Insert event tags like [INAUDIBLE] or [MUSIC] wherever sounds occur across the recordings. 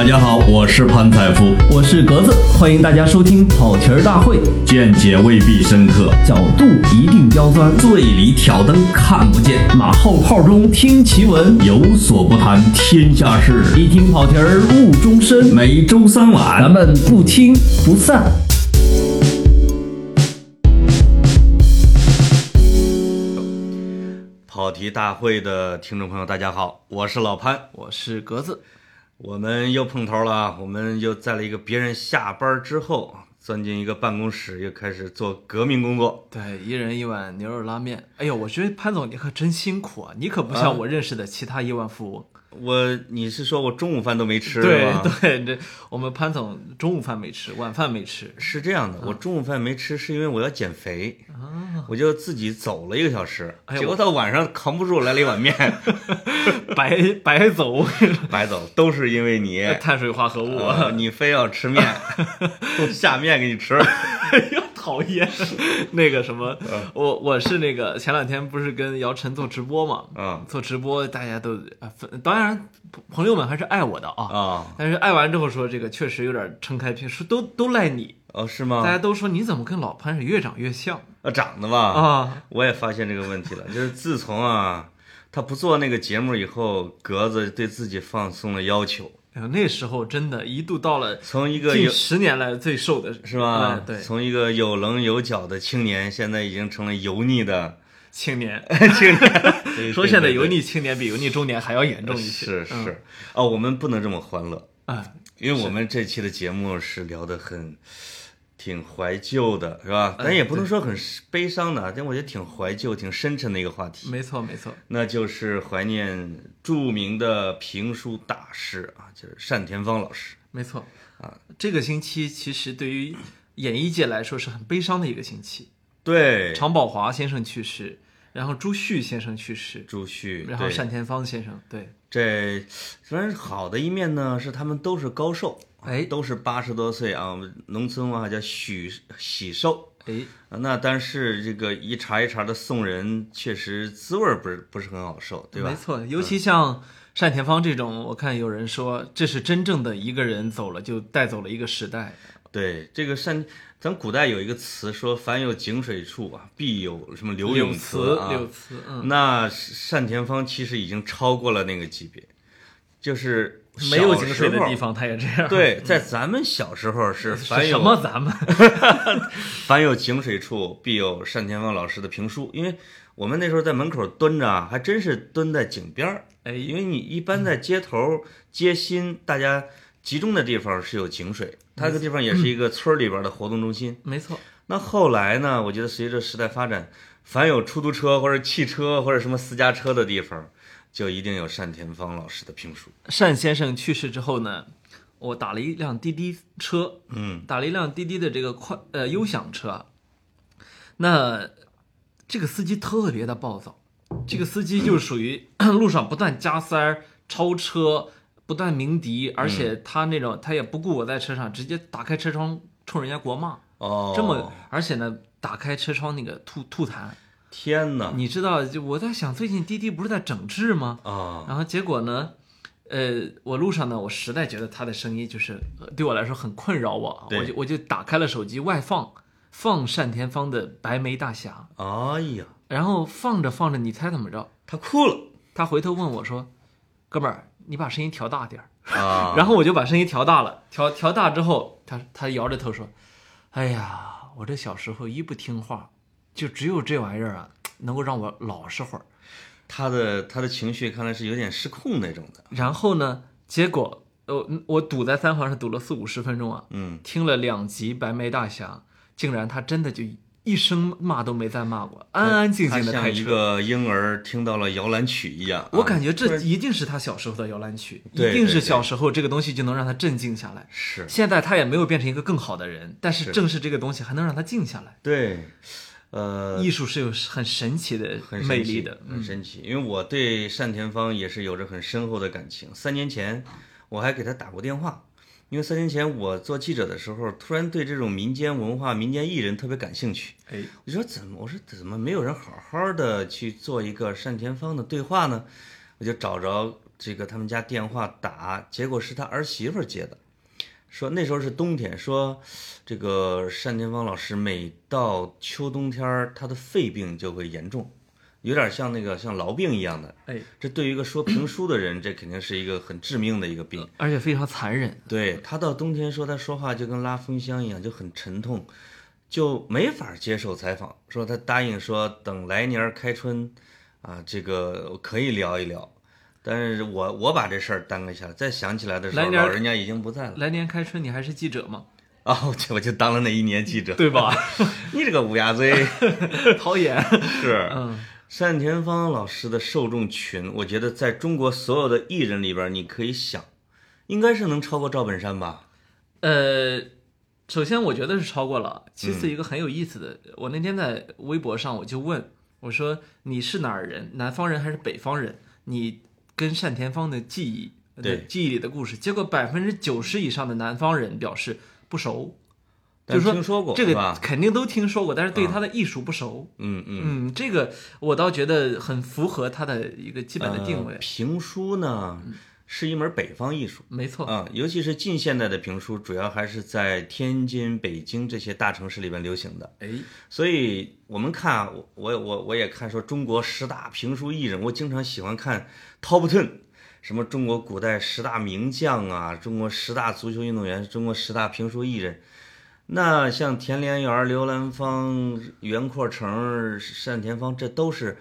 大家好，我是潘采夫，我是格子，欢迎大家收听跑题儿大会，见解未必深刻，角度一定刁钻，醉里挑灯看不见，马后炮中听奇闻，有所不谈天下事，一听跑题儿误终身。每周三晚，咱们不听不散。跑题大会的听众朋友，大家好，我是老潘，我是格子。我们又碰头了，我们又在了一个别人下班之后，钻进一个办公室，又开始做革命工作。对，一人一碗牛肉拉面。哎呦，我觉得潘总你可真辛苦啊，你可不像我认识的其他亿万富翁。我，你是说我中午饭都没吃？对 [LAUGHS] 对，这我们潘总中午饭没吃，晚饭没吃。是这样的，我中午饭没吃，是因为我要减肥，我就自己走了一个小时，结果到晚上扛不住，来了一碗面，[LAUGHS] 白白走，[LAUGHS] 白走，都是因为你碳水化合物，你非要吃面，下面给你吃。讨厌！[LAUGHS] 那个什么，我我是那个前两天不是跟姚晨做直播嘛？嗯，做直播大家都啊，当然朋友们还是爱我的啊啊！但是爱完之后说这个确实有点撑开屏，说都都赖你哦，是吗？大家都说你怎么跟老潘是越长越像啊？长得吧啊！我也发现这个问题了，就是自从啊他不做那个节目以后，格子对自己放松了要求。那时候真的，一度到了从一个近十年来最瘦的是吧？对，从一个有棱有角的青年，现在已经成了油腻的青年。[LAUGHS] [LAUGHS] 青年说现在油腻青年比油腻中年还要严重一些。是是哦，我们不能这么欢乐啊，因为我们这期的节目是聊的很。挺怀旧的，是吧？咱也不能说很悲伤的，但我觉得挺怀旧、挺深沉的一个话题。没错，没错，那就是怀念著名的评书大师啊，就是单田芳老师。没错啊，这个星期其实对于演艺界来说是很悲伤的一个星期。对，常宝华先生去世，然后朱旭先生去世，朱旭，然后单田芳先生，对，这虽然好的一面呢是他们都是高寿。哎，都是八十多岁啊，农村话叫许喜寿。哎，那但是这个一茬一茬的送人，确实滋味不是不是很好受，对吧？没错，尤其像单田芳这种，我看有人说这是真正的一个人走了，就带走了一个时代。对，这个单，咱古代有一个词说，凡有井水处啊，必有什么柳永词啊。柳慈，嗯，那单田芳其实已经超过了那个级别，就是。没有井水的地方，它也这样。对，[LAUGHS] 在咱们小时候是凡有什么咱们，[LAUGHS] 凡有井水处，必有单田芳老师的评书。因为我们那时候在门口蹲着啊，还真是蹲在井边儿。哎，因为你一般在街头、街心，大家集中的地方是有井水，它这个地方也是一个村里边的活动中心。没错。那后来呢？我觉得随着时代发展，凡有出租车或者汽车或者什么私家车的地方。就一定有单田芳老师的评书。单先生去世之后呢，我打了一辆滴滴车，嗯，打了一辆滴滴的这个快呃优享车。那这个司机特别的暴躁，这个司机就属于 [CLEARS THROAT] 路上不断加塞儿、超车、不断鸣笛，而且他那种他也不顾我在车上，直接打开车窗冲人家国骂。哦，这么而且呢，打开车窗那个吐吐痰。天哪！你知道，就我在想，最近滴滴不是在整治吗？啊，然后结果呢，呃，我路上呢，我实在觉得他的声音就是对我来说很困扰我，我就我就打开了手机外放，放单田芳的《白眉大侠》。哎呀，然后放着放着，你猜怎么着？他哭了。他回头问我说：“哥们儿，你把声音调大点儿。”啊，[LAUGHS] 然后我就把声音调大了，调调大之后，他他摇着头说：“哎呀，我这小时候一不听话。”就只有这玩意儿啊，能够让我老实会儿。他的他的情绪看来是有点失控那种的。然后呢，结果我我堵在三环上堵了四五十分钟啊，嗯，听了两集《白眉大侠》，竟然他真的就一声骂都没再骂过，安安静静的开车。像一个婴儿听到了摇篮曲一样。我感觉这一定是他小时候的摇篮曲，一定是小时候这个东西就能让他镇静下来。是。现在他也没有变成一个更好的人，但是正是这个东西还能让他静下来。对。呃，艺术是有很神奇的很魅力的，很神奇。因为我对单田芳也是有着很深厚的感情。三年前我还给他打过电话，因为三年前我做记者的时候，突然对这种民间文化、民间艺人特别感兴趣。哎，我说怎么？我说怎么没有人好好的去做一个单田芳的对话呢？我就找着这个他们家电话打，结果是他儿媳妇接的，说那时候是冬天，说这个单田芳老师每到秋冬天儿，他的肺病就会严重，有点像那个像痨病一样的。哎，这对于一个说评书的人，这肯定是一个很致命的一个病。而且非常残忍。对他到冬天说他说话就跟拉风箱一样，就很沉痛，就没法接受采访。说他答应说等来年开春，啊，这个可以聊一聊。但是我我把这事儿耽搁下来，再想起来的时候，老人家已经不在了。来年开春你还是记者吗？[LAUGHS] 哦，我就我就当了那一年记者。对吧？[LAUGHS] 你这个乌鸦嘴 [LAUGHS] 讨厌。是。嗯，单田芳老师的受众群，我觉得在中国所有的艺人里边，你可以想，应该是能超过赵本山吧？呃，首先我觉得是超过了。其次，嗯一个很有意思的，我那天在微博上我就问我说：“你是哪儿人？南方人还是北方人？你跟单田芳的记忆，呃对记忆里的故事。”结果百分之九十以上的南方人表示不熟，就是说听说过这个？肯定都听说过，但是对他的艺术不熟。嗯嗯。嗯，这个我倒觉得很符合他的一个基本的定位。呃评书呢是一门北方艺术没错，啊，尤其是近现代的评书，主要还是在天津、北京这些大城市里边流行的。哎，所以我们看啊，我我我我也看说中国十大评书艺人，我经常喜欢看 Top Ten，什么中国古代十大名将啊，中国十大足球运动员，中国十大评书艺人。那像田连元、刘兰芳、袁阔成、单田芳，这都是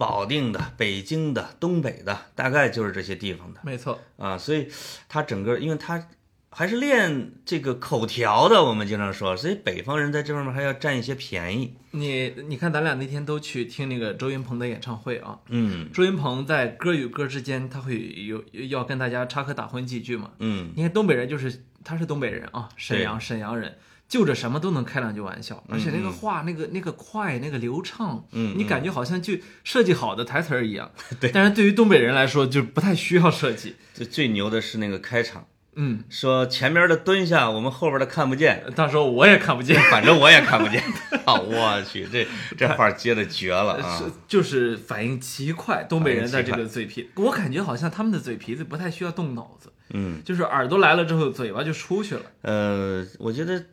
保定的、北京的、东北的，大概就是这些地方的没错，啊。所以他整个，因为他还是练这个口条的，我们经常说，所以北方人在这方面还要占一些便宜。你你看，咱俩那天都去听那个周云鹏的演唱会啊。嗯周云鹏在歌与歌之间，他会有要跟大家插科打诨几句嘛。嗯，你看东北人就是他是东北人啊，沈阳沈阳人，就着什么都能开两句玩笑，而且那个话那个那个快那个流畅，嗯你感觉好像就设计好的台词儿一样。[LAUGHS] 对。但是对于东北人来说，就不太需要设计。最最牛的是那个开场，嗯，说前面的蹲下，我们后边的看不见，到时候我也看不见，[LAUGHS] 反正我也看不见。啊，[LAUGHS] 我去，这这话接的绝了啊。是！就是反应极快，东北人的这个嘴皮，我感觉好像他们的嘴皮子不太需要动脑子，嗯，就是耳朵来了之后，嘴巴就出去了。呃，我觉得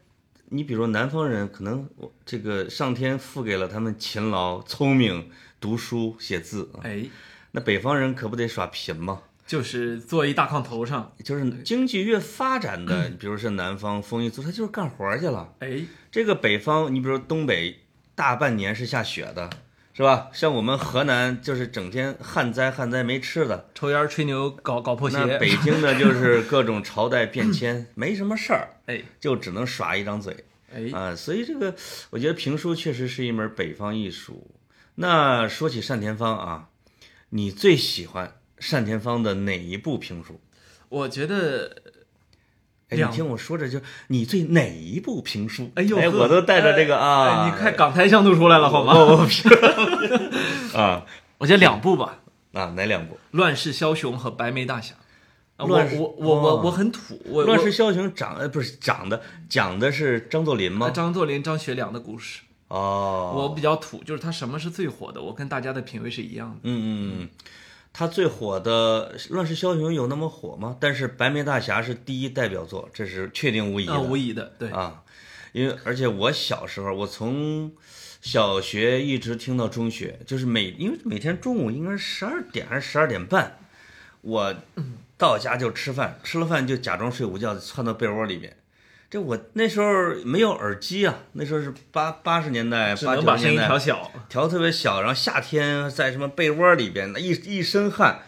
你比如南方人，可能我这个上天赋给了他们勤劳、聪明、读书、写字啊。哎，那北方人可不得耍贫吗？就是坐一大炕头上，就是经济越发展的，比如是南方丰裕族，他就是干活儿去了。哎，这个北方，你比如说东北，大半年是下雪的，是吧？像我们河南就是整天旱灾旱灾没吃的，抽烟吹牛搞搞破鞋，那北京呢 [LAUGHS] 就是各种朝代变迁，没什么事儿，哎就只能耍一张嘴哎，啊。所以这个，我觉得评书确实是一门北方艺术。那说起单田芳啊，你最喜欢单田芳的哪一部评书？我觉得，哎，你两听我说着就你最哪一部评书？哎呦呵我都带着这个啊，哎你看港台腔都出来了好吗？我我 [LAUGHS] 啊我觉得两部吧，啊，哪两部？《乱世枭雄》和《白眉大侠》。啊我乱世我我我哦我很土，我乱世枭雄长呃不是长的讲的是张作霖吗？张作霖、张学良的故事，哦，我比较土，就是他什么是最火的，我跟大家的品味是一样的。嗯嗯嗯，他最火的《乱世枭雄》有那么火吗？但是《白眉大侠》是第一代表作，这是确定无疑的。啊，无疑的，对，啊，因为而且我小时候，我从小学一直听到中学，就是每因为每天中午应该是十二点还是十二点半，我到家就吃饭，吃了饭就假装睡午觉，窜到被窝里面。这我那时候没有耳机啊，那时候是八八十年代，八九十年代音调小。调特别小，然后夏天在什么被窝里边，那一一身汗，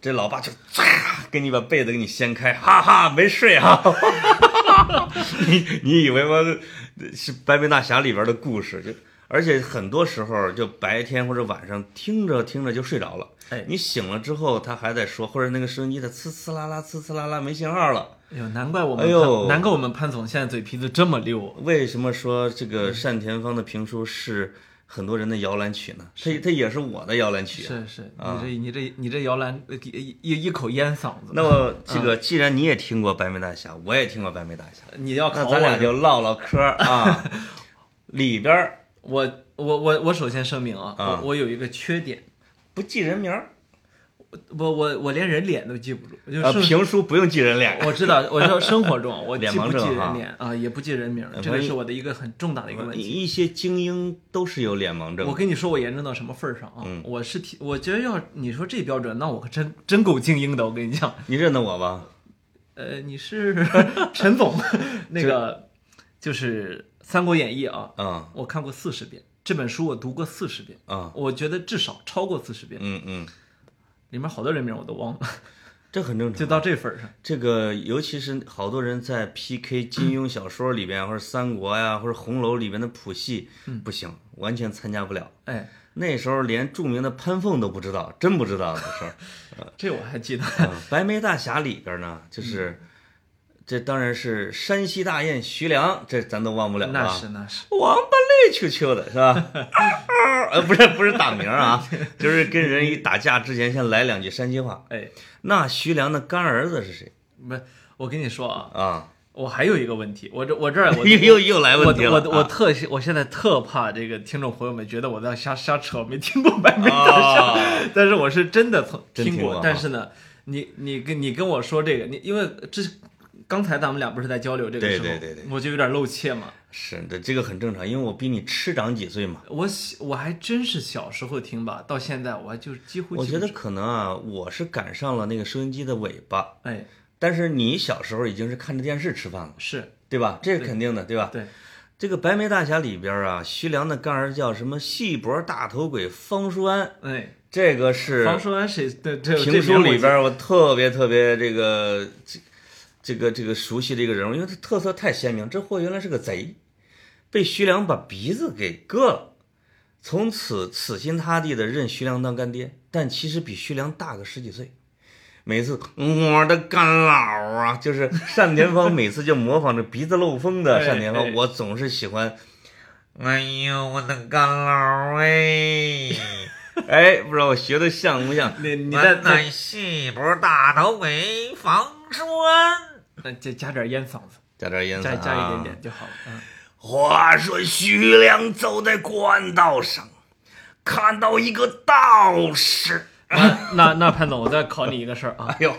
这老爸就唰给你把被子给你掀开，哈哈，没睡啊！[LAUGHS] 你你以为吗？是《白眉大侠》里边的故事，就而且很多时候就白天或者晚上听着听着就睡着了。哎你醒了之后，他还在说，或者那个收音机它呲呲啦啦、呲呲啦啦没信号了。哎呦，难怪我们哎呦。潘，难怪我们潘总现在嘴皮子这么溜。为什么说这个单田芳的评书是很多人的摇篮曲呢？它它也是我的摇篮曲。啊。是是，啊。你这你这你这摇篮呃一一一口烟嗓子，那么这个，既然你也听过《白眉大侠》，我也听过《白眉大侠》，你要考那咱俩就唠唠嗑啊。[LAUGHS] 里边儿。我我我我首先声明啊，啊。我我有一个缺点，不记人名儿，我我我连人脸都记不住，就啊，是评书不用记人脸，我知道，我知道生活中 [LAUGHS] 我记不记人脸啊，也不记人名，这个是我的一个很重大的一个问题。一些精英都是有脸盲症我。跟你说，我严重到什么份儿上啊？嗯我是提，我觉得要你说这标准，那我可真真够精英的。我跟你讲，你认得我吧？呃，你是陈总，那个就是《三国演义》啊，嗯我看过四十遍，这本书我读过四十遍，啊，我觉得至少超过四十遍，嗯嗯，里面好多人名我都忘了，[LAUGHS] 这很正常。就到这份儿上。这个，尤其是好多人在 PK 金庸小说里边，或者三国呀，或者红楼里边的谱系，不行，完全参加不了。哎，那时候连著名的潘凤都不知道，真不知道的时候。[LAUGHS] 这我还记得。啊白眉大侠里边呢，就是这当然是山西大雁徐良，这咱都忘不了那？是那是，王八累秋秋的是吧？[LAUGHS] 呃，不是不是打鸣啊，就是跟人一打架之前先来两句山西话。哎，那徐良的干儿子是谁不，我跟你说啊，啊？我还有一个问题，我这我这儿我 [LAUGHS] 又又又来问题了我我特我现在特怕这个听众朋友们觉得我在瞎瞎扯，没听过白眉大侠，啊但是我是真的从听过但是呢，你你跟你跟我说这个，你因为这刚才咱们俩不是在交流这个时候，对对对对我就有点露怯嘛。是的，这个很正常，因为我比你吃长几岁嘛。我小我还真是小时候听吧，到现在我还就几乎我觉得可能啊，我是赶上了那个收音机的尾巴，哎但是你小时候已经是看着电视吃饭了，是对吧？这是肯定的，对吧？对这个《白眉大侠》里边啊，徐良的干儿叫什么细脖大头鬼方叔安，哎，这个是方叔安谁对这这评书里边我特别特别这个这这个这个熟悉的一个人物，因为他特色太鲜明。这货原来是个贼，被徐良把鼻子给割了，从此死心塌地的认徐良当干爹，但其实比徐良大个十几岁。每次我的干老啊，就是单田芳，每次就模仿着鼻子漏风的哎单田芳，哎我总是喜欢。哎呦，我的干老哎！[LAUGHS] 哎，不知道我学的像不像？你你再再那细脖大头鬼房叔安，呃加加点烟嗓子，加点烟加嗓加一点点。就好了。嗯，话说徐良走在官道上，看到一个道士。那那那潘总，我再考你一个事儿啊，[LAUGHS] 哎呦，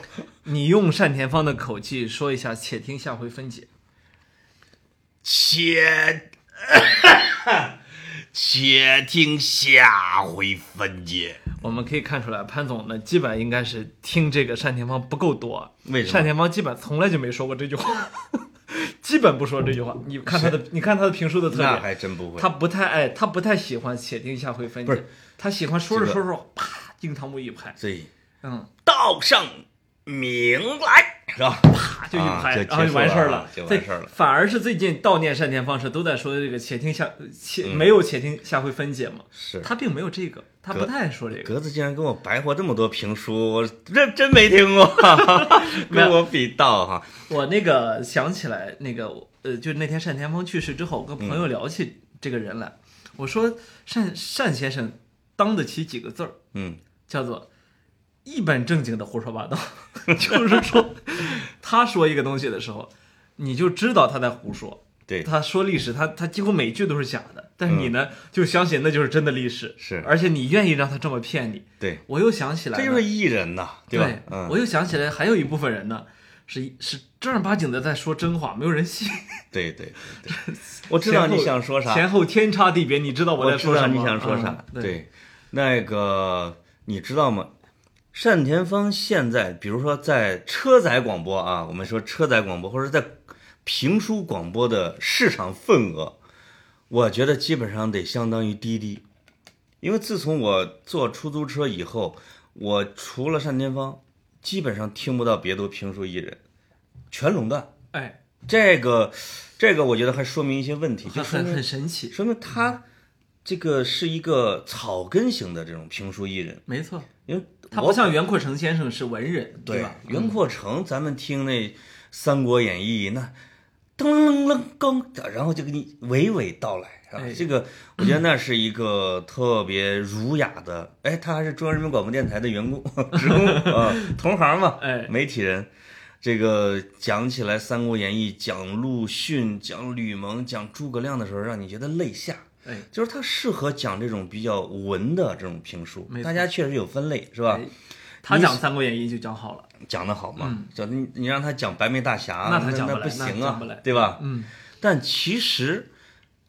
你用单田芳的口气说一下，且听下回分解。且 [COUGHS] 且听下回分解。我们可以看出来，潘总呢，基本应该是听这个单田芳不够多。为什么？单田芳基本从来就没说过这句话，[LAUGHS] 基本不说这句话。你看他的，你看他的评书的特那点，还真不会。他不太爱，他不太喜欢且听下回分解，不是。他喜欢说着这个。说着，啪，惊堂木一拍，对，嗯，道上明来是吧？啪就一拍，然后就完事儿了，就完事儿了反而是最近悼念单田芳时都在说这个且听下且嗯没有且听下回分解嘛，是。他并没有这个，他不太爱说这个。格子竟然跟我白活这么多评书，我这真没听过，[LAUGHS] 跟我比道哈。我那个想起来，那个呃，就那天单田芳去世之后，我跟朋嗯友聊起这个人来，我说单单先生当得起几个字儿，嗯，叫做一本正经的胡说八道，[LAUGHS] 就是说他说一个东西的时候，你就知道他在胡说。对，他说历史，他他几乎每句都是假的，但是你呢、就相信那就是真的历史，嗯是而且你愿意让他这么骗你。对，我又想起来了，这就是艺人呐，对吧？嗯，我又想起来，还有一部分人呢，是是正儿八经的在说真话，没有人信。对对 [LAUGHS] 我知道你想说啥，前后天差地别，你知道我在说什么？你想说啥。嗯对，对，那个你知道吗？单田芳现在，比如说在车载广播啊，我们说车载广播，或者在评书广播的市场份额，我觉得基本上得相当于滴滴，因为自从我坐出租车以后，我除了单田芳，基本上听不到别的评书艺人，全垄断。哎，这个，这个我觉得还说明一些问题，就很很说明很神奇，说明他这个是一个草根型的这种评书艺人，没错，因为他我不像袁阔成先生是文人，对吧？袁阔成，咱们听那《三国演义》那噔楞楞噔，然后就给你娓娓道来，是吧？哎这个我觉得那是一个特别儒雅的，哎，他还是中央人民广播电台的员工职工啊，同行嘛，哎媒体人。这个讲起来《三国演义》，讲陆逊、讲吕蒙、讲诸葛亮的时候，让你觉得泪下。哎，就是他适合讲这种比较文的这种评书大家确实有分类，是吧？哎他讲《三国演义》就讲好了。讲的好嘛，就你你让他讲白眉大侠，那他讲不行啊，对吧？嗯。但其实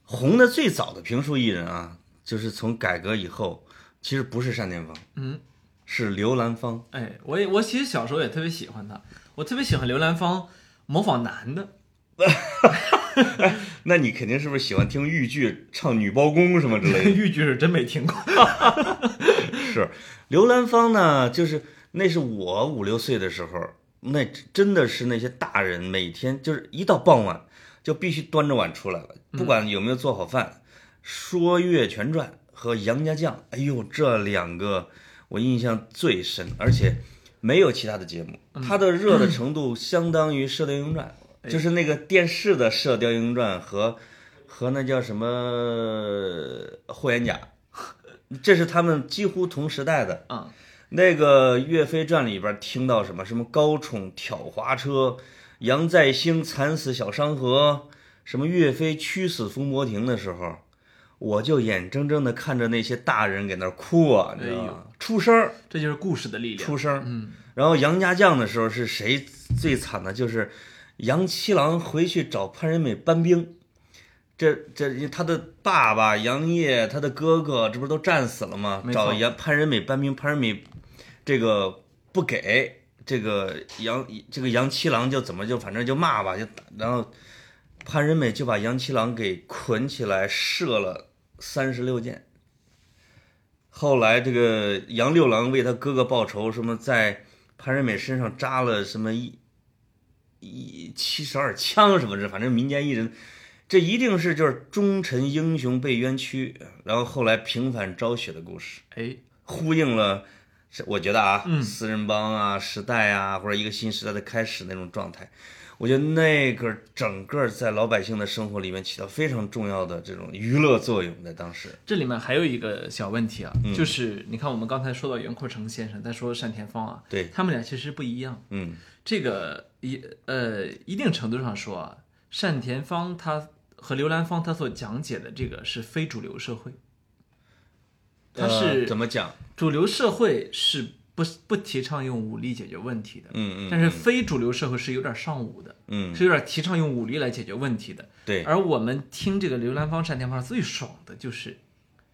红的最早的评书艺人啊，就是从改革以后，其实不是单田芳，嗯，是刘兰芳。哎，我也我其实小时候也特别喜欢他，我特别喜欢刘兰芳模仿男的。[LAUGHS] [LAUGHS] 那你肯定是不是喜欢听豫剧唱女包公什么之类的？[LAUGHS] 豫剧是真没听过。[LAUGHS] 是刘兰芳呢，就是那是我五六岁的时候，那真的是那些大人每天就是一到傍晚就必须端着碗出来了，不管有没有做好饭，说《岳全传》和《杨家将》，哎呦，这两个我印象最深，而且没有其他的节目，它的热的程度相当于《射雕英雄传》。就是那个电视的《射雕英雄传》和和那叫什么《霍元甲》，[LAUGHS] 这是他们几乎同时代的啊。那个《岳飞传》里边听到什么什么高宠挑滑车，杨再兴惨死小商河，什么岳飞屈死风波亭的时候，我就眼睁睁的看着那些大人给那哭啊，你知道吗？出声这就是故事的力量。出声嗯。然后杨家将的时候是谁最惨的？就是。杨七郎回去找潘仁美搬兵，这这他的爸爸杨业，他的哥哥，这不都战死了吗？找杨潘仁美搬兵，潘仁美这个不给，这个杨这个杨七郎就怎么就反正就骂吧，就然后潘仁美就把杨七郎给捆起来射了三十六箭。后来这个杨六郎为他哥哥报仇，什么在潘仁美身上扎了什么一。一七十二枪什么的，反正民间艺人，这一定是就是忠臣英雄被冤屈，然后后来平反昭雪的故事，哎，呼应了，我觉得啊，嗯，四人帮啊，时代啊，或者一个新时代的开始那种状态，我觉得那个整个在老百姓的生活里面起到非常重要的这种娱乐作用，在当时。这里面还有一个小问题啊，就是你看我们刚才说到袁阔成先生，再说单田芳啊，对他们俩其实不一样，嗯。这个一呃一定程度上说啊，单田芳他和刘兰芳他所讲解的这个是非主流社会，他是怎么讲？主流社会是不不提倡用武力解决问题的，嗯嗯，但是非主流社会是有点尚武的，嗯，是有点提倡用武力来解决问题的，对。而我们听这个刘兰芳、单田芳最爽的就是，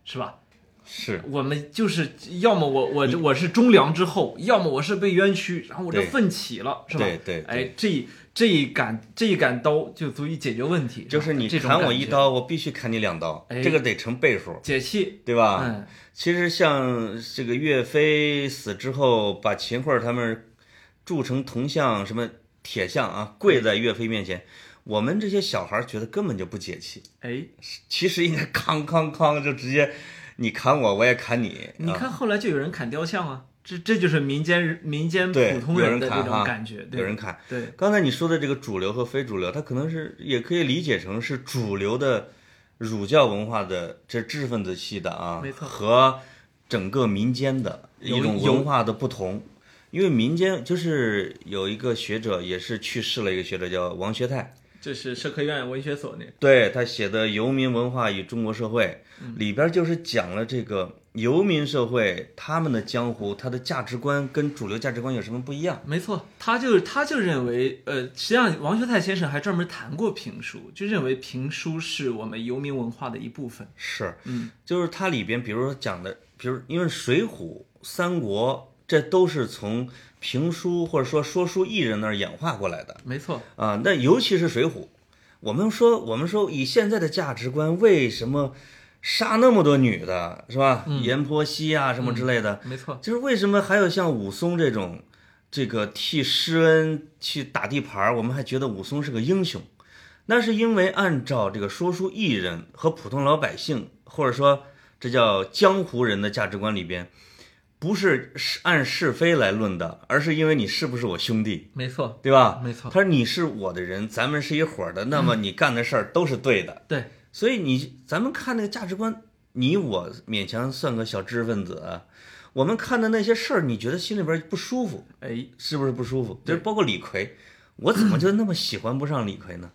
是吧？是我们就是要么我我我是忠良之后，要么我是被冤屈，然后我这奋起了，是吧？对对，哎，这这一杆这一杆刀就足以解决问题。就是你砍我一刀，我必须砍你两刀，这个得成倍数，解气，对吧？嗯，其实像这个岳飞死之后，把秦桧他们铸成铜像，什么铁像啊，跪在岳飞面前，我们这些小孩觉得根本就不解气，哎，其实应该康康康就直接。你砍我，我也砍你。你看后来就有人砍雕像啊，这这就是民间民间普通人的这种感觉。有人砍。对，刚才你说的这个主流和非主流，它可能是也可以理解成是主流的儒教文化的这知识分子系的啊，没错，和整个民间的一种文化的不同。因为民间就是有一个学者也是去世了，一个学者叫王学泰。这是社科院文学所那对他写的《游民文化与中国社会》里边就是讲了这个游民社会他们的江湖，他的价值观跟主流价值观有什么不一样？没错，他就他就认为，呃，实际上王学泰先生还专门谈过评书，就认为评书是我们游民文化的一部分。是，嗯，就是它里边，比如说讲的，比如因为《水浒》《三国》，这都是从。评书或者说说书艺人那儿演化过来的，没错啊。那尤其是《水浒》，我们说我们说以现在的价值观，为什么杀那么多女的，是吧？阎婆惜啊什么之类的，没错。就是为什么还有像武松这种，这个替施恩去打地盘，我们还觉得武松是个英雄？那是因为按照这个说书艺人和普通老百姓，或者说这叫江湖人的价值观里边。不是是按是非来论的，而是因为你是不是我兄弟，没错，对吧？没错。他说你是我的人，咱们是一伙的，那么你干的事儿都是对的。对，所以你咱们看那个价值观，你我勉强算个小知识分子，我们看的那些事儿，你觉得心里边不舒服？哎，是不是不舒服？就是包括李逵，我怎么就那么喜欢不上李逵呢？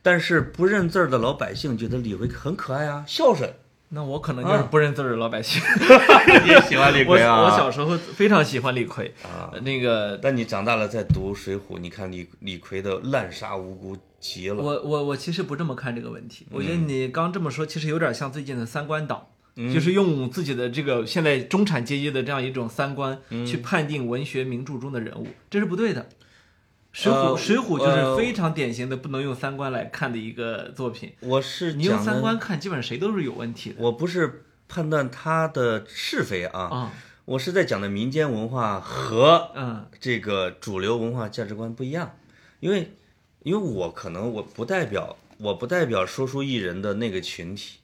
但是不认字儿的老百姓觉得李逵很可爱啊，孝顺。那我可能就是不认字儿的老百姓。[LAUGHS] 也喜欢李逵啊？我小时候非常喜欢李逵，啊，呃那个但你长大了再读《水浒》，你看李李逵的滥杀无辜极了。我我我其实不这么看这个问题，我觉得你刚这么说，其实有点像最近的三观党，嗯就是用自己的这个现在中产阶级的这样一种三观嗯去判定文学名著中的人物，这是不对的。水浒呃水浒就呃是非常典型的不能用三观来看的一个作品，我是你用，三观看，基本上谁都是有问题的我不是判断他的是非啊，啊。我是在讲的民间文化和嗯，这个主流文化价值观不一样，因为因为我可能我不代表我不代表说书艺人的那个群体，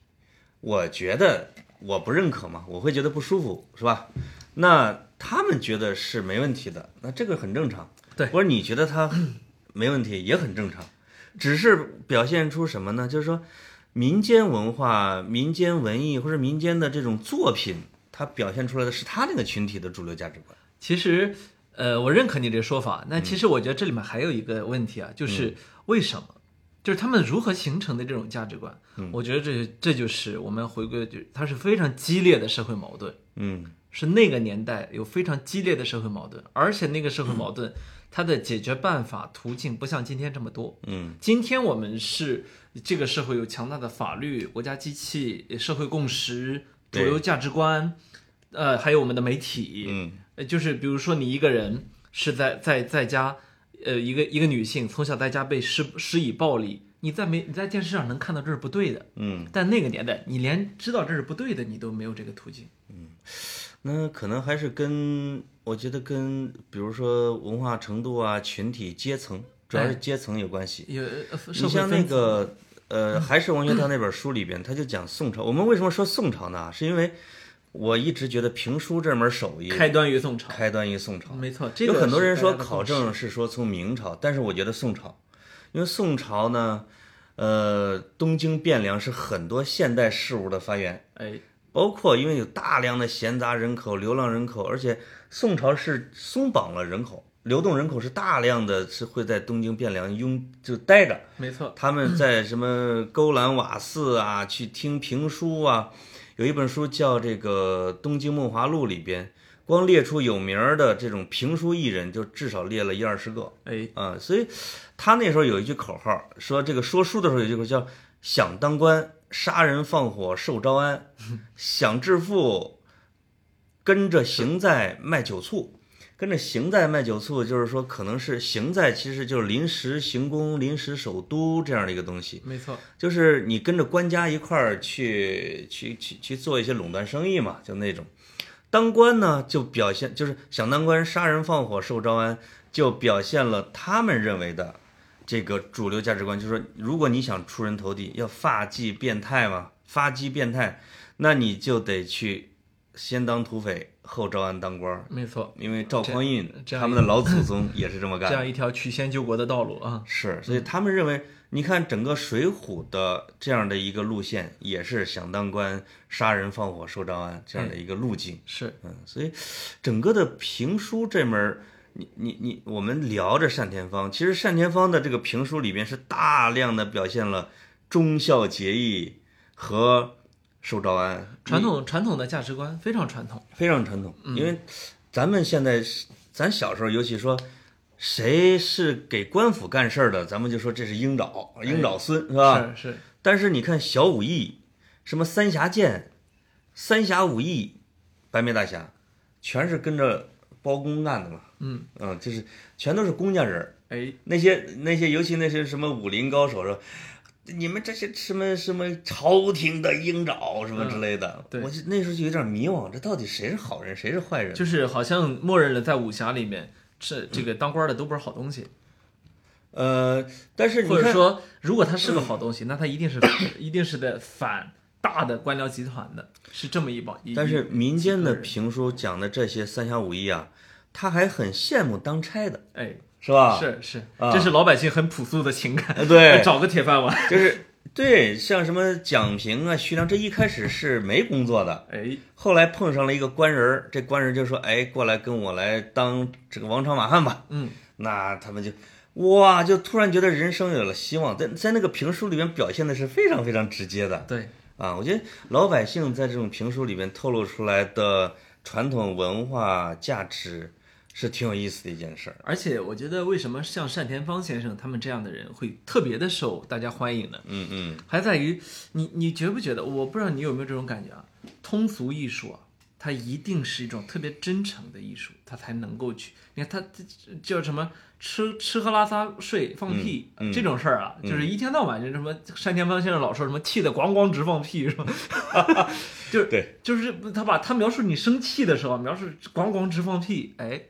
我觉得我不认可嘛，我会觉得不舒服，是吧？那他们觉得是没问题的，那这个很正常。对或者你觉得他没问题也很正常，只是表现出什么呢？就是说民间文化、民间文艺或者民间的这种作品，它表现出来的是他那个群体的主流价值观。其实，呃，我认可你这个说法。那嗯其实我觉得这里面还有一个问题啊，就是为什么？就是他们如何形成的这种价值观？嗯我觉得这这就是我们回归，就它是非常激烈的社会矛盾，嗯是那个年代有非常激烈的社会矛盾，而且那个社会矛盾它的解决办法途径不像今天这么多。嗯。今天我们是这个社会有强大的法律、国家机器、社会共识、主对。流价值观，呃，还有我们的媒体，嗯。呃，就是比如说你一个人是在在在家，呃，一个一个女性从小在家被施施以暴力，你在没你在电视上能看到这是不对的，嗯，但那个年代你连知道这是不对的你都没有这个途径。嗯。那可能还是跟我觉得跟比如说文化程度啊、群体阶层，主要是阶层有关系。你像那个呃，还是王学堂那本书里边，他就讲宋朝。我们为什么说宋朝呢？是因为我一直觉得评书这门手艺开端于宋朝，开端于宋朝。没错，这个有很多人说考证是说从明朝，但是我觉得宋朝，因为宋朝呢，呃，东京汴梁是很多现代事物的发源，哎，包括因为有大量的闲杂人口、流浪人口，而且宋朝是松绑了人口，流动人口是大量的，是会在东京汴梁拥就待着。没错，他们在什么勾栏瓦肆啊，去听评书啊。有一本书叫这个《东京梦华录》里边，光列出有名儿的这种评书艺人，就至少列了一二十个哎，啊。所以他那时候有一句口号，说这个说书的时候有一句口号叫“想当官，杀人放火受招安；想致富，跟着行在卖酒醋。”跟着行在卖酒醋，就是说可能是行在，其实就是临时行宫、临时首都这样的一个东西。没错，就是你跟着官家一块儿去去去去做一些垄断生意嘛，就那种。当官呢，就表现就是想当官，杀人放火受招安，就表现了他们认为的这个主流价值观，就是说，如果你想出人头地，要发迹变态嘛，发迹变态，那你就得去先当土匪，后招安当官儿，没错，因为赵匡胤他们的老祖宗也是这么干的。这样一条曲线救国的道路啊，是，所以他们认为，你看整个《水浒》的这样的一个路线，也是想当官、杀人放火、受招安这样的一个路径。是。嗯，所以整个的评书这门儿，你你你，我们聊着单田芳，其实单田芳的这个评书里边是大量的表现了忠孝节义和受招安，传统传统的价值观非常传统，非常传统，因为咱们现在是，咱小时候尤其说，谁是给官府干事儿的，咱们就说这是鹰爪，鹰爪孙是吧？是是，但是你看小武艺，什么三侠剑、三侠五义、白眉大侠，全是跟着包公干的嘛。嗯嗯，就是全都是公家人儿。哎，那些那些，尤其那些什么武林高手说，你们这些什么什么朝廷的鹰爪什么之类的，嗯对我就那时候就有点迷惘，这到底谁是好人，谁是坏人？就是好像默认了在武侠里面，这这个当官的都不是好东西，呃，但是你，或者说，如果他是个好东西，那他一定是一定是在反大的官僚集团的，是这么一帮。但是民间的评书讲的这些三侠五义啊，他还很羡慕当差的，哎，是吧？是是，啊这是老百姓很朴素的情感，呃 [LAUGHS] 对 [LAUGHS] 找个铁饭碗。[LAUGHS] 就是对，像什么蒋平啊、徐良，这一开始是没工作的，哎，后来碰上了一个官人儿，这官人就说：“哎，过来跟我来当这个王朝马汉吧。”嗯，那他们就哇，就突然觉得人生有了希望。在在那个评书里面表现的是非常非常直接的对，啊，我觉得老百姓在这种评书里面透露出来的传统文化价值是挺有意思的一件事儿。而且我觉得，为什么像单田芳先生他们这样的人会特别的受大家欢迎呢？嗯嗯，还在于你，你觉不觉得？我不知道你有没有这种感觉啊？通俗艺术啊，它一定是一种特别真诚的艺术，它才能够去。你看，它叫什么？吃吃喝拉撒睡放屁、嗯嗯这种事儿啊，就是一天到晚就什么单田芳先生老说什么气得咣咣直放屁是吧？[LAUGHS] 就对，就是他把他描述你生气的时候，描述咣咣直放屁，哎，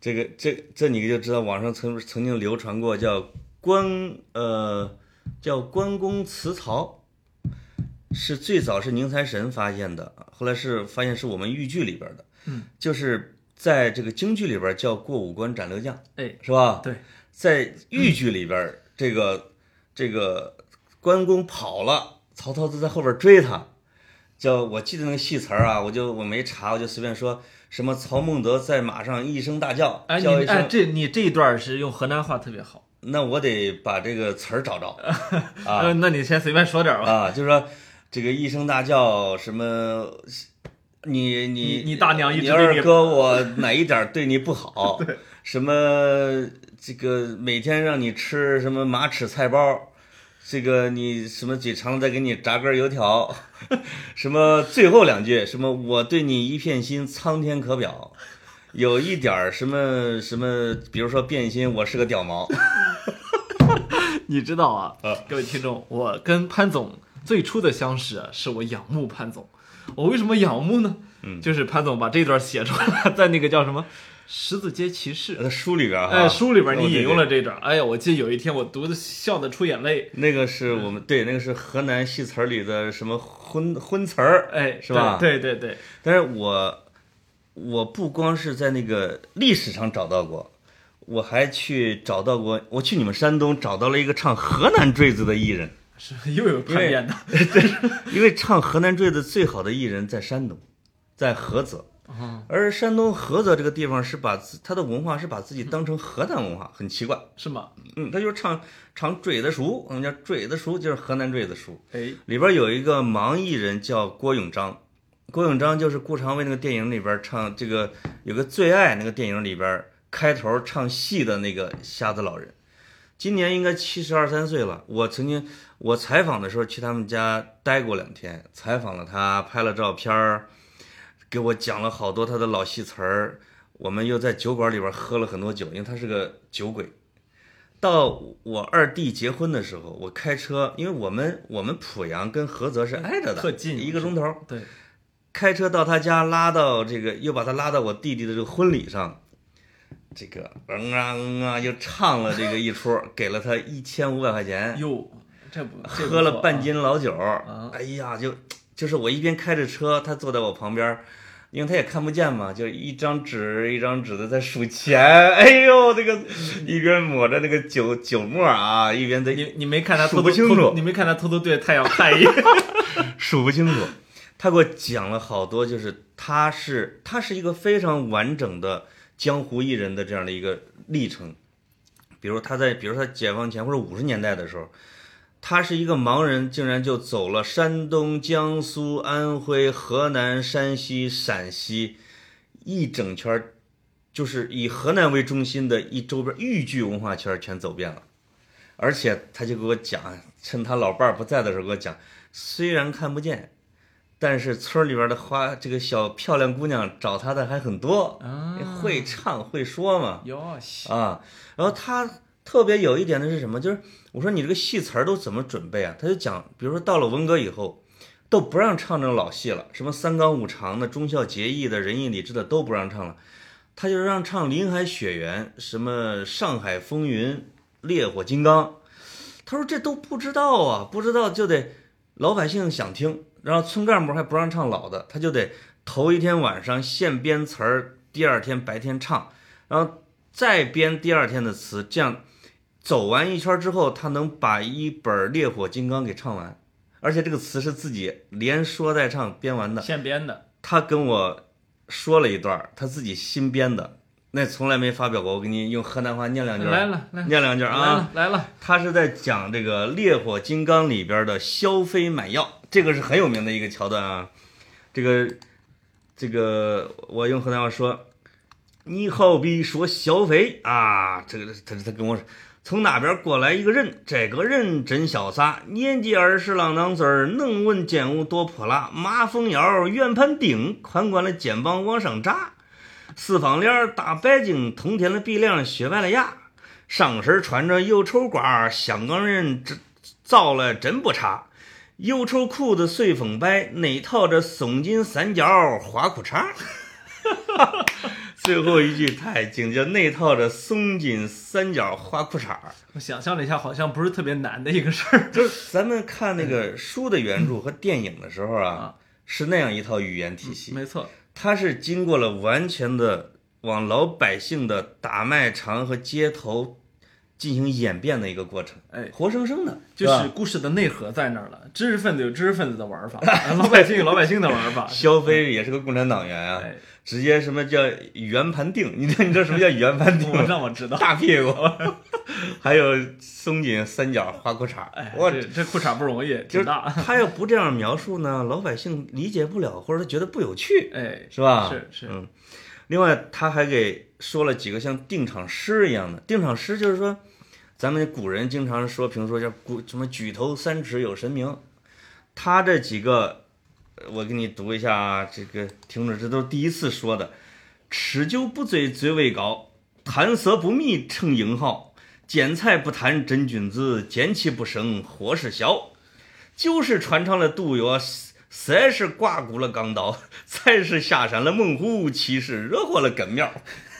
这个这这你就知道，网上曾曾经流传过叫关呃叫关公辞曹，是最早是宁财神发现的，后来是发现是我们豫剧里边的，嗯，就是在这个京剧里边叫过五关斩六将，哎，是吧？对，在豫剧里边，这个这个关公跑了，曹操就在后边追他。叫我记得那个戏词儿啊，我就我没查，我就随便说什么曹孟德在马上一声大叫，哎，叫一声，你哎，这你这一段是用河南话特别好那我得把这个词儿找着 [LAUGHS] 啊呃那你先随便说点吧。啊，就是说这个一声大叫什么，你你你你大娘一直你你二哥我哪一点儿对你不好？[LAUGHS] 什么这个每天让你吃什么马齿菜包，这个你什么嘴馋了再给你炸根油条，[LAUGHS] 什么最后两句什么我对你一片心，苍天可表。有一点儿什么什么，比如说变心，我是个屌毛，[LAUGHS] 你知道啊呃，各位听众，我跟潘总最初的相识啊，是我仰慕潘总。我为什么仰慕呢？嗯就是潘总把这段写出来了，在那个叫什么《十字街骑士》呃书里边儿哈，哎书里边，你引用了这段。哎呀，我记得有一天我读的笑得出眼泪。那个是我们对，那个是河南戏词儿里的什么荤荤词儿，哎，是吧对对对对，但是我我不光是在那个历史上找到过，我还去找到过，我去你们山东找到了一个唱河南坠子的艺人，是 [LAUGHS] 又有叛变的。[LAUGHS] 因为唱河南坠子最好的艺人在山东，在菏泽。哦，而山东菏泽这个地方是把自他的文化是把自己当成河南文化，很奇怪。是吗？嗯，他就是唱唱坠子熟，我们叫坠子熟，就是河南坠子熟。哎，里边有一个盲艺人叫郭永章，郭永章就是顾长卫那个电影里边唱这个有个最爱那个电影里边开头唱戏的那个瞎子老人，今年应该七十二三岁了。我曾经我采访的时候去他们家待过两天，采访了他，拍了照片儿，给我讲了好多他的老戏词儿。我们又在酒馆里边喝了很多酒，因为他是个酒鬼。到我二弟结婚的时候，我开车，因为我们我们濮阳跟菏泽是挨着的，特近一个钟头。对，开车到他家，拉到这个，又把他拉到我弟弟的这个婚礼上，这个嗯啊嗯啊，又唱了这个一出，给了他一千五百块钱，哟，这不喝了半斤老酒，啊哎呀，就就是我一边开着车，他坐在我旁边。因为他也看不见嘛，就一张纸一张纸的在数钱，[LAUGHS] 哎呦，这个一边抹着那个酒酒沫啊，一边在你你没看他数偷偷偷不清楚你没看他偷偷对着太阳看一眼。[LAUGHS] 数不清楚。他给我讲了好多，就是他是他是一个非常完整的江湖艺人的这样的一个历程。比如他在，比如他解放前或者五十年代的时候，他是一个盲人，竟然就走了山东、江苏、安徽、河南、山西、陕西一整圈儿，就是以河南为中心的一周边豫剧文化圈全走遍了。而且他就给我讲，趁他老伴儿不在的时候给我讲，虽然看不见，但是村里边的花这个小漂亮姑娘找他的还很多，啊会唱会说嘛哟西，啊。然后他特别有一点的是什么？就是我说你这个戏词儿都怎么准备啊？他就讲，比如说到了文革以后，都不让唱这种老戏了，什么三纲五常的、忠孝节义的、仁义礼智的都不让唱了，他就让唱《林海雪原》、什么《上海风云》、《烈火金刚》。他说这都不知道啊，不知道就得老百姓想听，然后村干部还不让唱老的，他就得头一天晚上现编词儿，第二天白天唱，然后再编第二天的词，这样走完一圈之后，他能把一本《烈火金刚》给唱完，而且这个词是自己连说带唱编完的。现编的。他跟我说了一段儿他自己新编的，那从来没发表过。我给你用河南话念两句儿，来了来了念两句儿来啊。了来了，他是在讲这个《烈火金刚》里边的萧飞买药，这个是很有名的一个桥段啊。这个这个，我用河南话说，你好比说小飞啊，这个他他跟我说，从那边过来一个人，这个人真潇洒，年纪二十郎当岁儿，能文健武多泼辣，马蜂腰，圆盘腚，宽宽的肩膀往上扎，四方脸，大白净，通天的鼻梁，雪白的牙，上身穿着油绸褂，香港人这造了真不差。油绸裤子随风摆，内套着松紧三角花裤衩。[LAUGHS] 最后一句太精叫内套着松紧三角花裤衩。我想象了一下，好像不是特别难的一个事儿。[LAUGHS] 就是咱们看那个书的原著和电影的时候啊啊，是那样一套语言体系。没错，它是经过了完全的往老百姓的打卖场和街头进行演变的一个过程，哎，活生生的，就是故事的内核在那儿了。知识分子有知识分子的玩法，[LAUGHS] 老百姓有老百姓的玩法。肖飞也是个共产党员啊，哎，直接什么叫圆盘定？你知道你知道什么叫圆盘定？让我知道。大屁股，[LAUGHS] 还有松紧三角花裤衩哎，，我这这裤衩不容易，就是挺大。他要不这样描述呢，老百姓理解不了，或者他觉得不有趣，[LAUGHS] 哎，是吧？是是嗯。另外，他还给说了几个像定场诗一样的定场诗，就是说，咱们古人经常说，比如说叫古什么举头三尺有神明，他这几个，我给你读一下啊，这个听着这都是第一次说的，吃酒不醉最为高，贪色不迷成英豪，见财不贪真君子，见气不生祸事小。酒是穿肠了毒药，色是刮骨了钢刀，财是下山了猛虎，气是惹祸了根苗。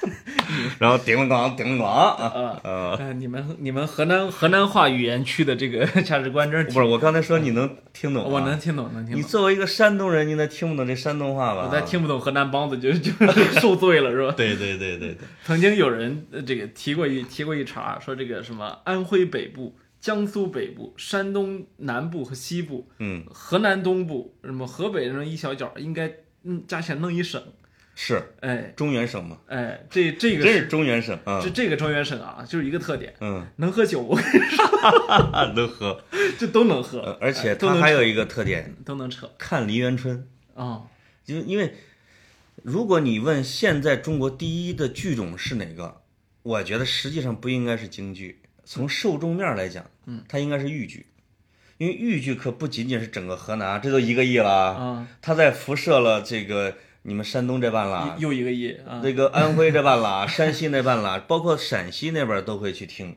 [LAUGHS] 然后叮了咣，叮了咣啊！啊。你们你们河南河南话语言区的这个 [LAUGHS] 价值观真是，不是，我刚才说你能听懂、啊，我能。听懂，能听懂。你作为一个山东人，你能听不懂这山东话吧？我再听不懂河南梆子就 [LAUGHS] 就受罪了，是吧？对对对对对，曾经有人呃这个提过一提过一茬，说这个什么安徽北部、江苏北部、山东南部和西部、嗯，河南东部、什么河北那一小角，应该嗯加起来弄一省。是。哎。中原省嘛，哎，这这个真是中原省啊这。这个中原省啊，就是一个特点，嗯，[LAUGHS] 能喝酒，我跟你说。[LAUGHS] 能喝，[LAUGHS] 这都能喝呃，而且它还有一个特点，都能扯看梨园春。啊。因为因为如果你问现在中国第一的剧种是哪个，我觉得实际上不应该是京剧，从受众面来讲，嗯，它应该是豫剧，因为豫剧可不仅仅是整个河南，这都一个亿了啊，啊，它在辐射了这个你们山东这半拉，又一个亿啊！这个安徽这半拉，[LAUGHS] 山西那半拉，包括陕西那边都会去听。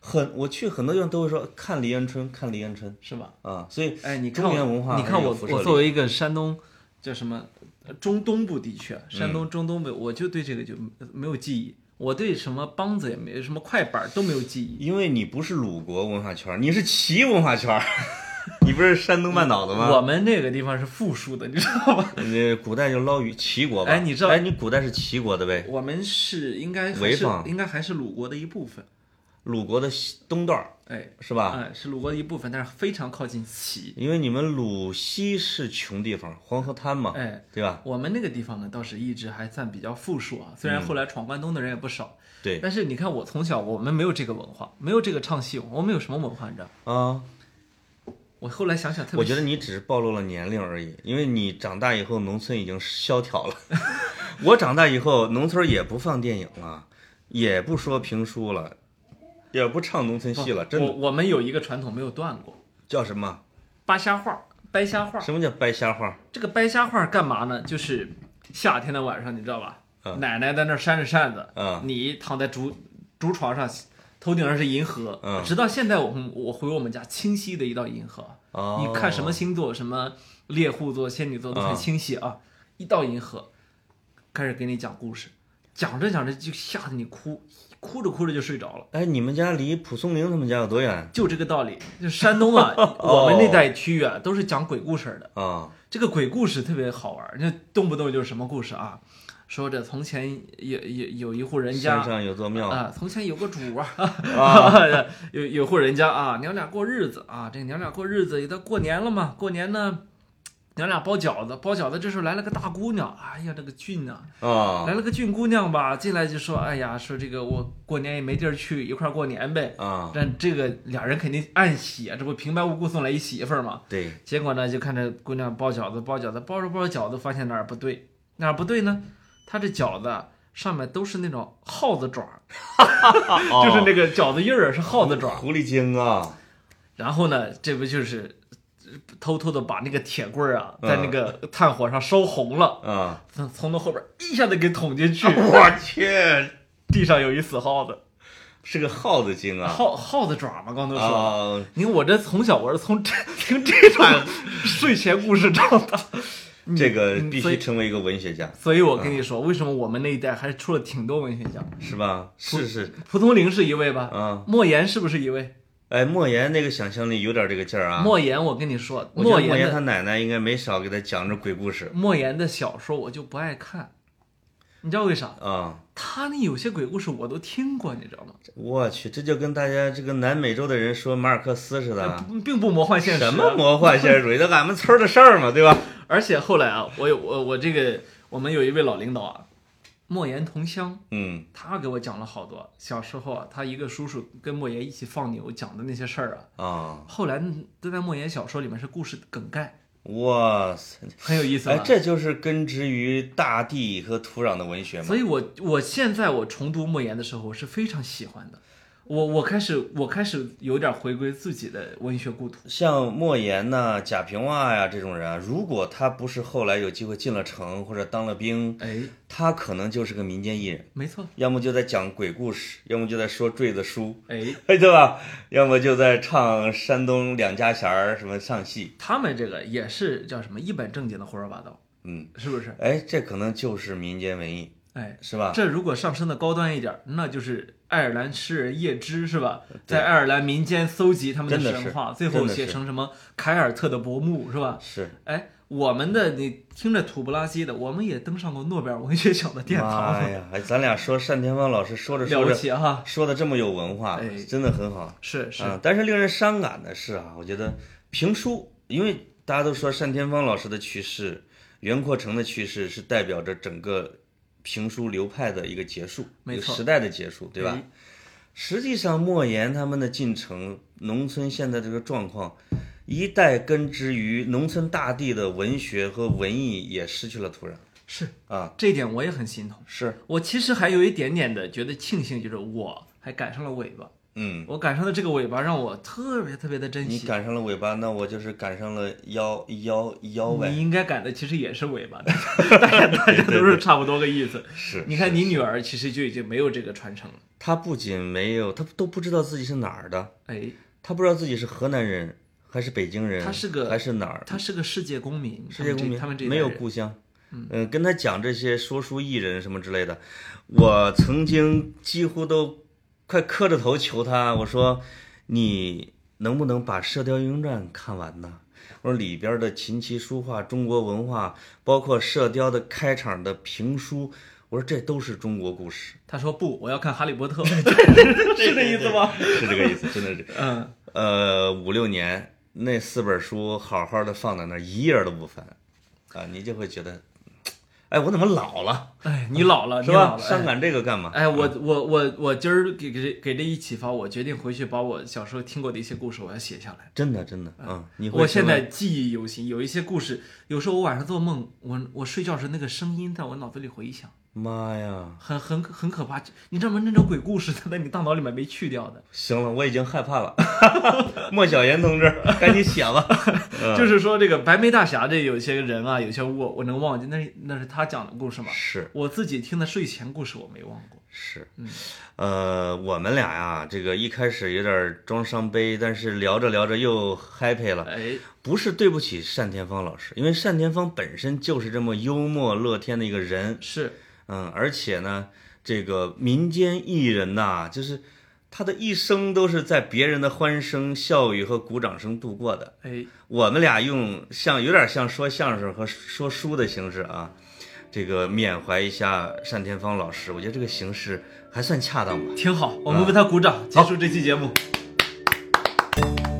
很，我去很多地方都会说看梨园春，看梨园春是吧？啊，所以哎，你看中原文化我，你看我，作为一个山东叫什么呃中东部地区啊，山东中东部，我就对这个就没有记忆，我对什么梆子也没什么快板都没有记忆。因为你不是鲁国文化圈，你是齐文化圈儿，[LAUGHS] 你不是山东半岛的吗？我们那个地方是富庶的，你知道吧？[LAUGHS] 那古代就捞鱼，齐国吧？哎你知道哎，你古代是齐国的呗？我们是应该潍坊应该还是鲁国的一部分，鲁国的西东段儿哎是吧？哎是鲁国的一部分，但是非常靠近齐。因为你们鲁西是穷地方，黄河滩嘛，哎，对吧？我们那个地方呢，倒是一直还算比较富庶啊，虽然后来闯关东的人也不少，对但是你看我从小我们没有这个文化，没有这个唱戏，我们有什么文化你知道？啊，我后来想想特别，我觉得你只是暴露了年龄而已，因为你长大以后农村已经萧条了。[LAUGHS] 我长大以后，农村也不放电影了，也不说评书了，也不唱农村戏了，真的我我们有一个传统没有断过，叫什么？扒瞎话、掰瞎话。什么叫掰瞎话？这个掰瞎话干嘛呢？就是夏天的晚上，你知道吧？嗯奶奶在那扇着扇子，嗯你躺在竹竹床上，头顶上是银河。嗯直到现在我们我回我们家，清晰的一道银河。哦，你看什么星座，什么猎户座、仙女座都很嗯清晰啊，一道银河，开始给你讲故事，讲着讲着就吓得你哭，哭着哭着就睡着了。哎，你们家离蒲松龄他们家有多远就这个道理，就山东啊，[LAUGHS] 我们那带区域啊，都是讲鬼故事的。啊？这个鬼故事特别好玩儿，那动不动就是什么故事啊？说着从前有有有一户人家山上有座庙啊，从前有个主啊，啊，[LAUGHS] 有有户人家啊，娘俩过日子啊，这娘俩过日子，也到过年了嘛，过年呢，娘俩包饺子，包饺子这时候来了个大姑娘，哎呀，这个俊呐、啊来了个俊姑娘吧，进来就说，哎呀，说这个我过年也没地儿去，一块儿过年呗。啊，但这个俩人肯定暗喜啊，这不平白无故送来一媳妇儿嘛。对，结果呢，就看着姑娘包饺子，包饺子，包着包着饺子，发现哪儿不对，哪儿不对呢？她这饺子上面都是那种耗子爪儿，[LAUGHS] 就是那个饺子印儿是耗子爪儿。狐狸精啊，然后呢，这不就是呃偷偷的把那个铁棍儿啊，嗯。在那个炭火上烧红了，啊，从从那后边一下子给捅进去，[LAUGHS] 我去，地上有一死耗子，是个耗子精啊，耗耗子爪嘛，刚都说。啊，你看我这从小我是从这听这种睡前故事长大，这个必须成为一个文学家，所以我跟你说，为什么我们那一代还出了挺多文学家？是吧？是是蒲松龄是一位吧？啊，莫言是不是一位？哎，莫言那个想象力有点这个劲儿啊。莫言，我跟你说，莫言言他奶奶应该没少给他讲这鬼故事莫言的小说我就不爱看，你知道为啥？啊。他那有些鬼故事我都听过，你知道吗？我去，这就跟大家这个南美洲的人说马尔克斯似的，并不魔幻现实。什么魔幻现实主义？这俺们村儿的事儿嘛，对吧？[LAUGHS] 而且后来啊，我有我我这个我们有一位老领导啊，莫言同乡，嗯他给我讲了好多小时候啊，他一个叔叔跟莫言一起放牛讲的那些事儿啊，啊，后来都在莫言小说里面是故事梗概，哇塞！很有意思吧。哎，这就是根植于大地和土壤的文学嘛所。以我我现在我重读莫言的时候，我是非常喜欢的。我我开始我开始有点回归自己的文学故土。像莫言呐、贾平凹呀这种人啊，如果他不是后来有机会进了城或者当了兵，哎，他可能就是个民间艺人，没错，要么就在讲鬼故事，要么就在说坠子书，哎，[LAUGHS] 对吧？要么就在唱山东两家弦儿什么唱戏，他们这个也是叫什么一本正经的胡说八道，嗯，是不是？哎，这可能就是民间文艺，哎，是吧？这如果上升的高端一点儿，那就是爱尔兰诗人叶芝是吧？在爱尔兰民间搜集他们的神话，最后写成什么凯尔特的薄暮是吧？是，哎，我们的你听着土不拉几的，我们也登上过诺贝尔文学奖的殿堂，哎呀！哎，咱俩说单田芳老师说着了不说着起哈！说的这么有文化，哎真的很好。是是，啊，但是令人伤感的是啊，我觉得评书，因为大家都说单田芳老师的去世，袁阔成的去世是代表着整个评书流派的一个结束，一个时代的结束，对吧？哎实际上，莫言他们的进程，农村现在这个状况，一代根植于农村大地的文学和文艺也失去了土壤是啊，这一点我也很心痛。是，我其实还有一点点的觉得庆幸，就是我还赶上了尾巴，嗯，我赶上的这个尾巴让我特别特别的珍惜。你赶上了尾巴，那我就是赶上了腰腰腰呗，你应该赶的其实也是尾巴，[LAUGHS] 大家大家都是差不多个意思。是，你看你女儿其实就已经没有这个传承了，她不仅没有，她都不知道自己是哪儿的，哎，她不知道自己是河南人还是北京人，她是个还是哪儿。她是个世界公民，世界公民，他们这没有故乡。嗯、跟他讲这些说书艺人什么之类的，我曾经几乎都快磕着头求他，我说你能不能把《射雕英雄传》看完呢？我说里边的琴棋书画、中国文化，包括《射雕》的开场的评书，我说这都是中国故事，他说不，我要看《哈利波特》，[LAUGHS] 是这意思吗？[LAUGHS] 是这个意思，真的是。嗯，呃，五六年那四本书好好的放在那儿，一页都不翻，啊，你就会觉得，哎，我怎么老了，哎，你老了，是吧？你老了，伤感这个干嘛？哎，我我我我今儿给给给这一启发，我决定回去把我小时候听过的一些故事我要写下来。真的真的，嗯，你我现在记忆犹新，有一些故事，有时候我晚上做梦，我我睡觉时那个声音在我脑子里回响，妈呀，很很很可怕。你知道吗？那种鬼故事，它在你大脑里面没去掉的。行了，我已经害怕了。[LAUGHS] 莫小言同志，赶紧写吧。[LAUGHS] 嗯就是说，这个白眉大侠这有些人啊，有些我我能忘记，那是那是他讲的故事嘛。是我自己听的睡前故事我没忘过。是嗯，呃，我们俩呀，这个一开始有点装伤悲，但是聊着聊着又 happy 了。哎，不是对不起单田芳老师，因为单田芳本身就是这么幽默乐天的一个人。是嗯，而且呢，这个民间艺人呐、就是他的一生都是在别人的欢声笑语和鼓掌声度过的。哎，我们俩用像有点像说相声和说书的形式啊，这个缅怀一下单田芳老师，我觉得这个形式还算恰当吧。挺好，我们为他鼓掌，结束这期节目。啊 [LAUGHS]